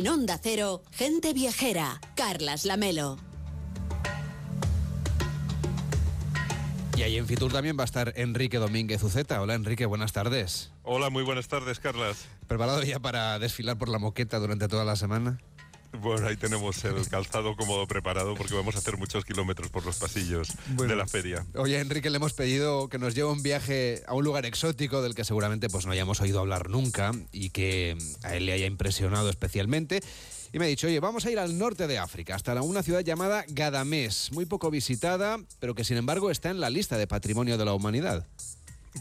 En Onda Cero, gente viajera. Carlas Lamelo. Y ahí en Fitur también va a estar Enrique Domínguez Uceta. Hola Enrique, buenas tardes. Hola, muy buenas tardes, Carlas. ¿Preparado ya para desfilar por la moqueta durante toda la semana? Bueno, ahí tenemos el calzado cómodo preparado porque vamos a hacer muchos kilómetros por los pasillos de la feria. Oye, Enrique, le hemos pedido que nos lleve un viaje a un lugar exótico del que seguramente pues, no hayamos oído hablar nunca y que a él le haya impresionado especialmente. Y me ha dicho, oye, vamos a ir al norte de África, hasta una ciudad llamada Gadamés, muy poco visitada, pero que sin embargo está en la lista de Patrimonio de la Humanidad.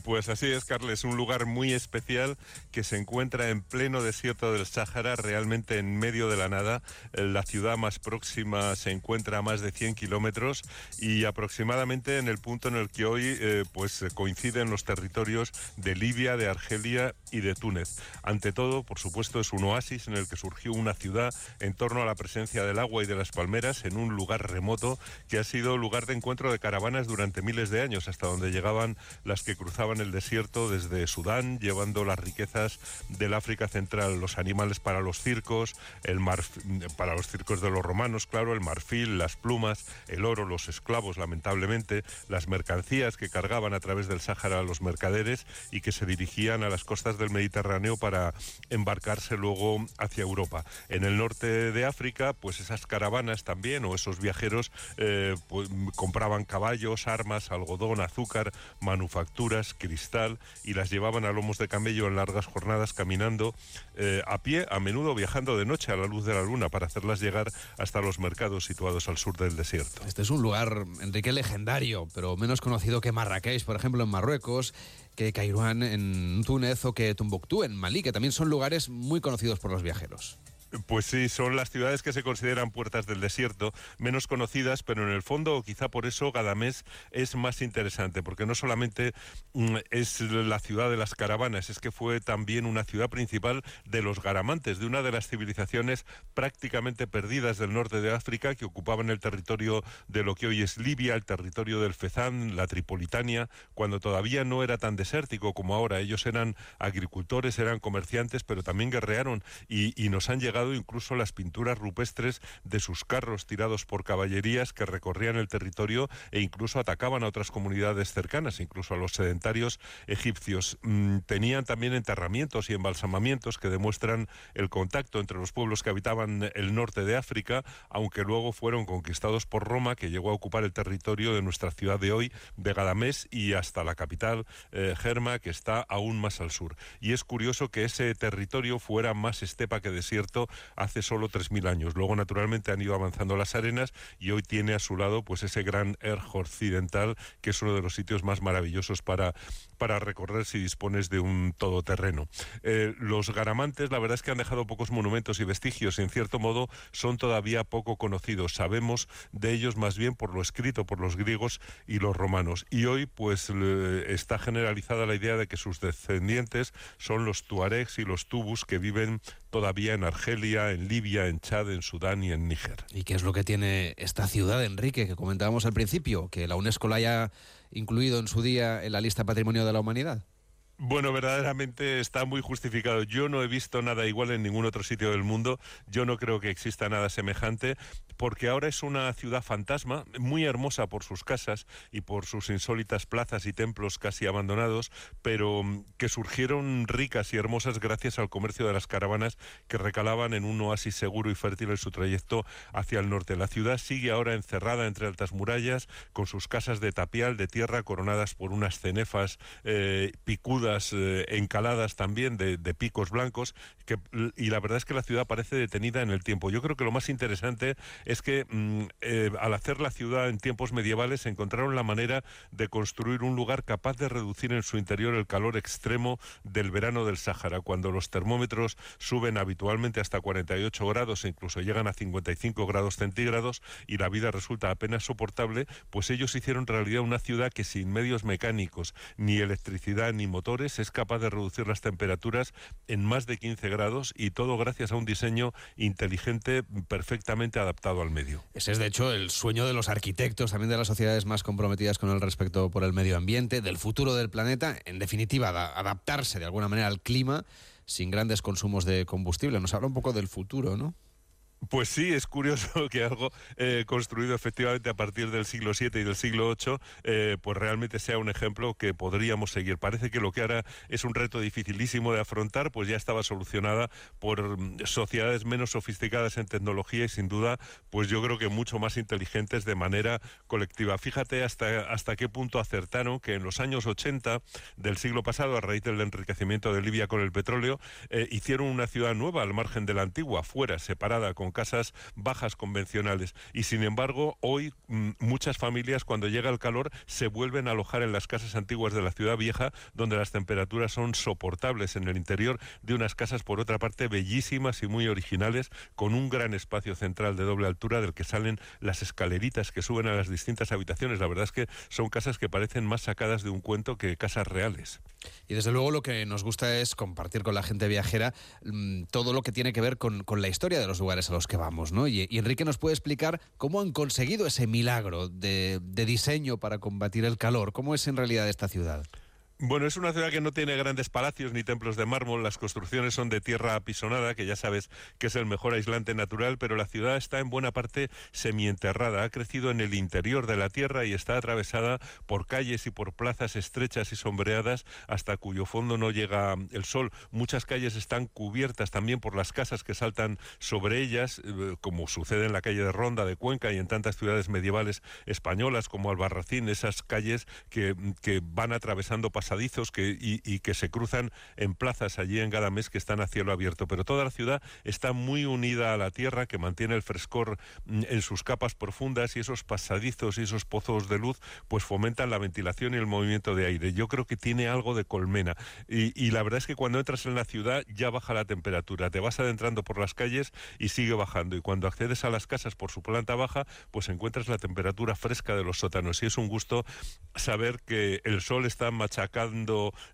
Pues así es, Carles, un lugar muy especial que se encuentra en pleno desierto del Sáhara, realmente en medio de la nada. La ciudad más próxima se encuentra a más de 100 kilómetros y aproximadamente en el punto en el que hoy eh, pues coinciden los territorios de Libia, de Argelia y de Túnez. Ante todo, por supuesto, es un oasis en el que surgió una ciudad en torno a la presencia del agua y de las palmeras en un lugar remoto que ha sido lugar de encuentro de caravanas durante miles de años, hasta donde llegaban las que cruzaban en el desierto desde Sudán, llevando las riquezas del África Central, los animales para los circos, el para los circos de los romanos, claro, el marfil, las plumas, el oro, los esclavos, lamentablemente, las mercancías que cargaban a través del Sáhara los mercaderes y que se dirigían a las costas del Mediterráneo para embarcarse luego hacia Europa. En el norte de África, pues esas caravanas también o esos viajeros eh, pues, compraban caballos, armas, algodón, azúcar, manufacturas, cristal y las llevaban a lomos de camello en largas jornadas caminando eh, a pie, a menudo viajando de noche a la luz de la luna para hacerlas llegar hasta los mercados situados al sur del desierto. Este es un lugar, Enrique, legendario, pero menos conocido que Marrakech, por ejemplo, en Marruecos, que Kairouan en Túnez o que Tumbuctú en Malí, que también son lugares muy conocidos por los viajeros. Pues sí, son las ciudades que se consideran puertas del desierto, menos conocidas, pero en el fondo, quizá por eso, Gadamés es más interesante, porque no solamente mm, es la ciudad de las caravanas, es que fue también una ciudad principal de los garamantes, de una de las civilizaciones prácticamente perdidas del norte de África, que ocupaban el territorio de lo que hoy es Libia, el territorio del Fezán, la Tripolitania, cuando todavía no era tan desértico como ahora. Ellos eran agricultores, eran comerciantes, pero también guerrearon y, y nos han llegado incluso las pinturas rupestres de sus carros tirados por caballerías que recorrían el territorio e incluso atacaban a otras comunidades cercanas, incluso a los sedentarios egipcios. Mm, tenían también enterramientos y embalsamamientos que demuestran el contacto entre los pueblos que habitaban el norte de África, aunque luego fueron conquistados por Roma, que llegó a ocupar el territorio de nuestra ciudad de hoy, de Gadamés, y hasta la capital, eh, Germa, que está aún más al sur. Y es curioso que ese territorio fuera más estepa que desierto hace solo 3.000 años. Luego, naturalmente, han ido avanzando las arenas y hoy tiene a su lado pues ese gran Erj occidental, que es uno de los sitios más maravillosos para, para recorrer si dispones de un todoterreno. Eh, los garamantes, la verdad es que han dejado pocos monumentos y vestigios y, en cierto modo, son todavía poco conocidos. Sabemos de ellos más bien por lo escrito por los griegos y los romanos. Y hoy, pues, está generalizada la idea de que sus descendientes son los tuaregs y los tubus que viven todavía en Argelia, en Libia, en Chad, en Sudán y en Níger. ¿Y qué es lo que tiene esta ciudad, Enrique, que comentábamos al principio, que la UNESCO la haya incluido en su día en la lista Patrimonio de la Humanidad? Bueno, verdaderamente está muy justificado. Yo no he visto nada igual en ningún otro sitio del mundo. Yo no creo que exista nada semejante porque ahora es una ciudad fantasma, muy hermosa por sus casas y por sus insólitas plazas y templos casi abandonados, pero mm, que surgieron ricas y hermosas gracias al comercio de las caravanas que recalaban en un oasis seguro y fértil en su trayecto hacia el norte. La ciudad sigue ahora encerrada entre altas murallas, con sus casas de tapial, de tierra, coronadas por unas cenefas eh, picudas, eh, encaladas también de, picos blancos, que, y la verdad es que la ciudad parece detenida en el tiempo. Yo creo que lo más interesante es que mm, eh, al hacer la ciudad en tiempos medievales encontraron la manera de construir un lugar capaz de reducir en su interior el calor extremo del verano del Sáhara, cuando los termómetros suben habitualmente hasta 48 grados e incluso llegan a 55 grados centígrados y la vida resulta apenas soportable, pues ellos hicieron realidad una ciudad que sin medios mecánicos, ni electricidad, ni es capaz de reducir las temperaturas en más de 15 grados y todo gracias a un diseño inteligente perfectamente adaptado al medio. Ese es, de hecho, el sueño de los arquitectos, también de las sociedades más comprometidas con el respeto por el medio ambiente, del futuro del planeta, en definitiva, adaptarse de alguna manera al clima sin grandes consumos de combustible. Nos habla un poco del futuro, ¿no? Pues sí, es curioso que algo eh, construido efectivamente a partir del siglo VII y del siglo VIII, eh, pues realmente sea un ejemplo que podríamos seguir. Parece que lo que ahora es un reto dificilísimo de afrontar, pues ya estaba solucionada por mm, sociedades menos sofisticadas en tecnología y sin duda, pues yo creo que mucho más inteligentes de manera colectiva. Fíjate hasta, hasta qué punto acertaron que en los años 80 del siglo pasado, a raíz del enriquecimiento de Libia con el petróleo, eh, hicieron una ciudad nueva al margen de la antigua, fuera, separada, con casas bajas convencionales. Y sin embargo, hoy mm, muchas familias cuando llega el calor se vuelven a alojar en las casas antiguas de la ciudad vieja, donde las temperaturas son soportables en el interior de unas casas, por otra parte, bellísimas y muy originales, con un gran espacio central de doble altura del que salen las escaleritas que suben a las distintas habitaciones. La verdad es que son casas que parecen más sacadas de un cuento que casas reales. Y desde luego lo que nos gusta es compartir con la gente viajera mm, todo lo que tiene que ver con, con la historia de los lugares a los que vamos, ¿no? Y, Enrique nos puede explicar cómo han conseguido ese milagro de, de diseño para combatir el calor, cómo es en realidad esta ciudad. Bueno, es una ciudad que no tiene grandes palacios ni templos de mármol, las construcciones son de tierra apisonada, que ya sabes que es el mejor aislante natural, pero la ciudad está en buena parte semienterrada, ha crecido en el interior de la tierra y está atravesada por calles y por plazas estrechas y sombreadas hasta cuyo fondo no llega el sol. Muchas calles están cubiertas también por las casas que saltan sobre ellas, eh, como sucede en la calle de Ronda de Cuenca y en tantas ciudades medievales españolas como Albarracín, esas calles que, que van atravesando que, y, que se cruzan en plazas allí en Gadamés que están a cielo abierto. Pero toda la ciudad está muy unida a la tierra, que mantiene el frescor mm, en sus capas profundas y esos pasadizos y esos pozos de luz pues fomentan la ventilación y el movimiento de aire. Yo creo que tiene algo de colmena. Y, y la verdad es que cuando entras en la ciudad ya baja la temperatura. Te vas adentrando por las calles y sigue bajando. Y cuando accedes a las casas por su planta baja, pues encuentras la temperatura fresca de los sótanos. Y es un gusto saber que el sol está machacado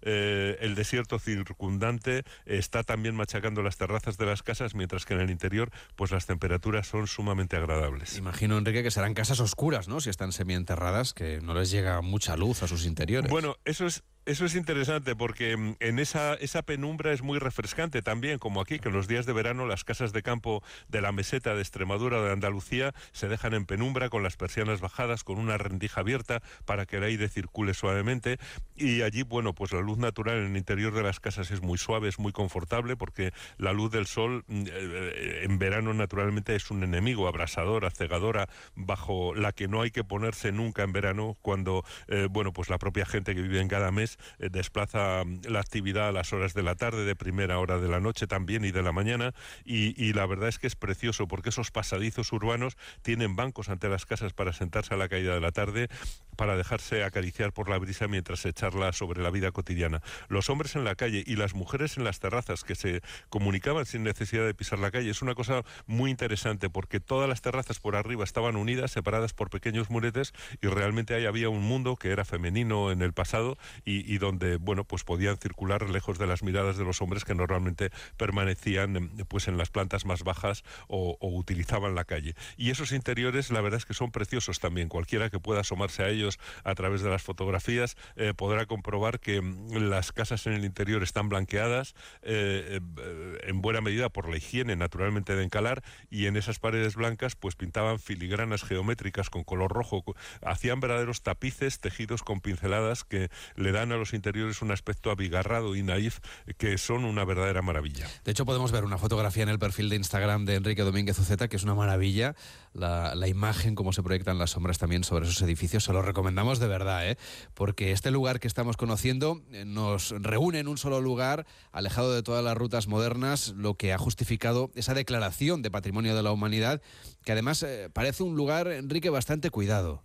eh, el desierto circundante, está también machacando las terrazas de las casas, mientras que en el interior pues las temperaturas son sumamente agradables. Imagino, Enrique, que serán casas oscuras, ¿no? Si están semienterradas, que no les llega mucha luz a sus interiores. Bueno, eso es eso es interesante porque mm, en esa, esa penumbra es muy refrescante también, como aquí, que en los días de verano las casas de campo de la meseta de Extremadura de Andalucía se dejan en penumbra con las persianas bajadas, con una rendija abierta para que el aire circule suavemente. Y allí, bueno, pues la luz natural en el interior de las casas es muy suave, es muy confortable porque la luz del sol mm, eh, en verano naturalmente es un enemigo, abrasadora, cegadora, bajo la que no hay que ponerse nunca en verano cuando, eh, bueno, pues la propia gente que vive en cada mes eh, desplaza mm, la actividad a las horas de la tarde, de primera hora de la noche también y de la mañana. Y, la verdad es que es precioso porque esos pasadizos urbanos tienen bancos ante las casas para sentarse a la caída de la tarde, para dejarse acariciar por la brisa mientras se charla sobre la vida cotidiana. Los hombres en la calle y las mujeres en las terrazas que se comunicaban sin necesidad de pisar la calle. Es una cosa muy interesante porque todas las terrazas por arriba estaban unidas, separadas por pequeños muretes y realmente ahí había un mundo que era femenino en el pasado y, y donde bueno pues podían circular lejos de las miradas de los hombres que normalmente permanecían pues en las plantas más bajas o, utilizaban la calle. Y esos interiores la verdad es que son preciosos también. Cualquiera que pueda asomarse a ellos a través de las fotografías eh, podrá comprobar que las casas en el interior están blanqueadas eh, eh, en buena medida por la higiene naturalmente de encalar y en esas paredes blancas pues pintaban filigranas geométricas con color rojo hacían verdaderos tapices tejidos con pinceladas que le dan a los interiores un aspecto abigarrado y naif que son una verdadera maravilla. De hecho, podemos ver una fotografía en el perfil de Instagram de Enrique Domínguez Uceta, que es una maravilla. La, imagen, cómo se proyectan las sombras también sobre esos edificios, se lo recomendamos de verdad, ¿eh? porque este lugar que estamos conociendo eh, nos reúne en un solo lugar, alejado de todas las rutas modernas, lo que ha justificado esa declaración de patrimonio de la humanidad, que además eh, parece un lugar, Enrique, bastante cuidado.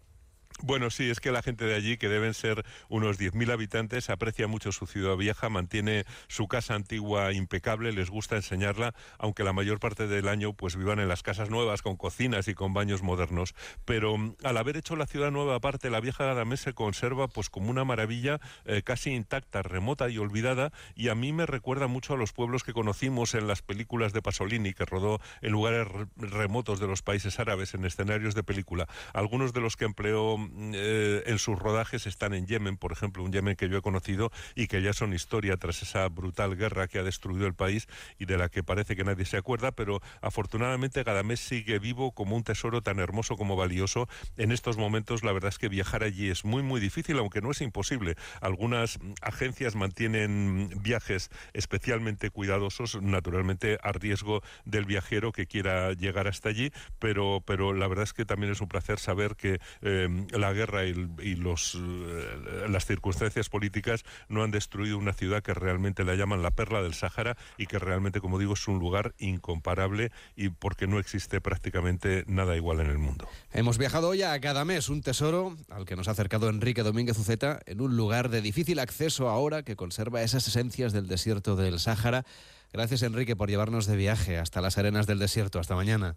Bueno, sí, es que la gente de allí, que deben ser unos 10.000 habitantes, aprecia mucho su ciudad vieja, mantiene su casa antigua impecable, les gusta enseñarla, aunque la mayor parte del año pues vivan en las casas nuevas, con cocinas y con baños modernos. Pero mm, al haber hecho la ciudad nueva aparte, la vieja Gadamés se conserva pues como una maravilla eh, casi intacta, remota y olvidada, y a mí me recuerda mucho a los pueblos que conocimos en las películas de Pasolini, que rodó en lugares remotos de los países árabes, en escenarios de película. Algunos de los que empleó eh, en sus rodajes están en Yemen, por ejemplo, un Yemen que yo he conocido y que ya son historia tras esa brutal guerra que ha destruido el país y de la que parece que nadie se acuerda, pero afortunadamente Gadamés sigue vivo como un tesoro tan hermoso como valioso. En estos momentos la verdad es que viajar allí es muy muy difícil, aunque no es imposible. Algunas agencias mantienen viajes especialmente cuidadosos, naturalmente a riesgo del viajero que quiera llegar hasta allí, pero, pero la verdad es que también es un placer saber que eh, la guerra y, los, eh, las circunstancias políticas no han destruido una ciudad que realmente la llaman la perla del Sáhara y que realmente, como digo, es un lugar incomparable y porque no existe prácticamente nada igual en el mundo. Hemos viajado hoy a Gadamés, un tesoro al que nos ha acercado Enrique Domínguez Uceta en un lugar de difícil acceso ahora que conserva esas esencias del desierto del Sáhara. Gracias, Enrique, por llevarnos de viaje hasta las arenas del desierto. Hasta mañana.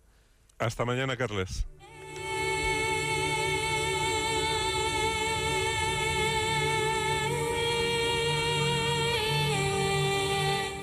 Hasta mañana, Carles.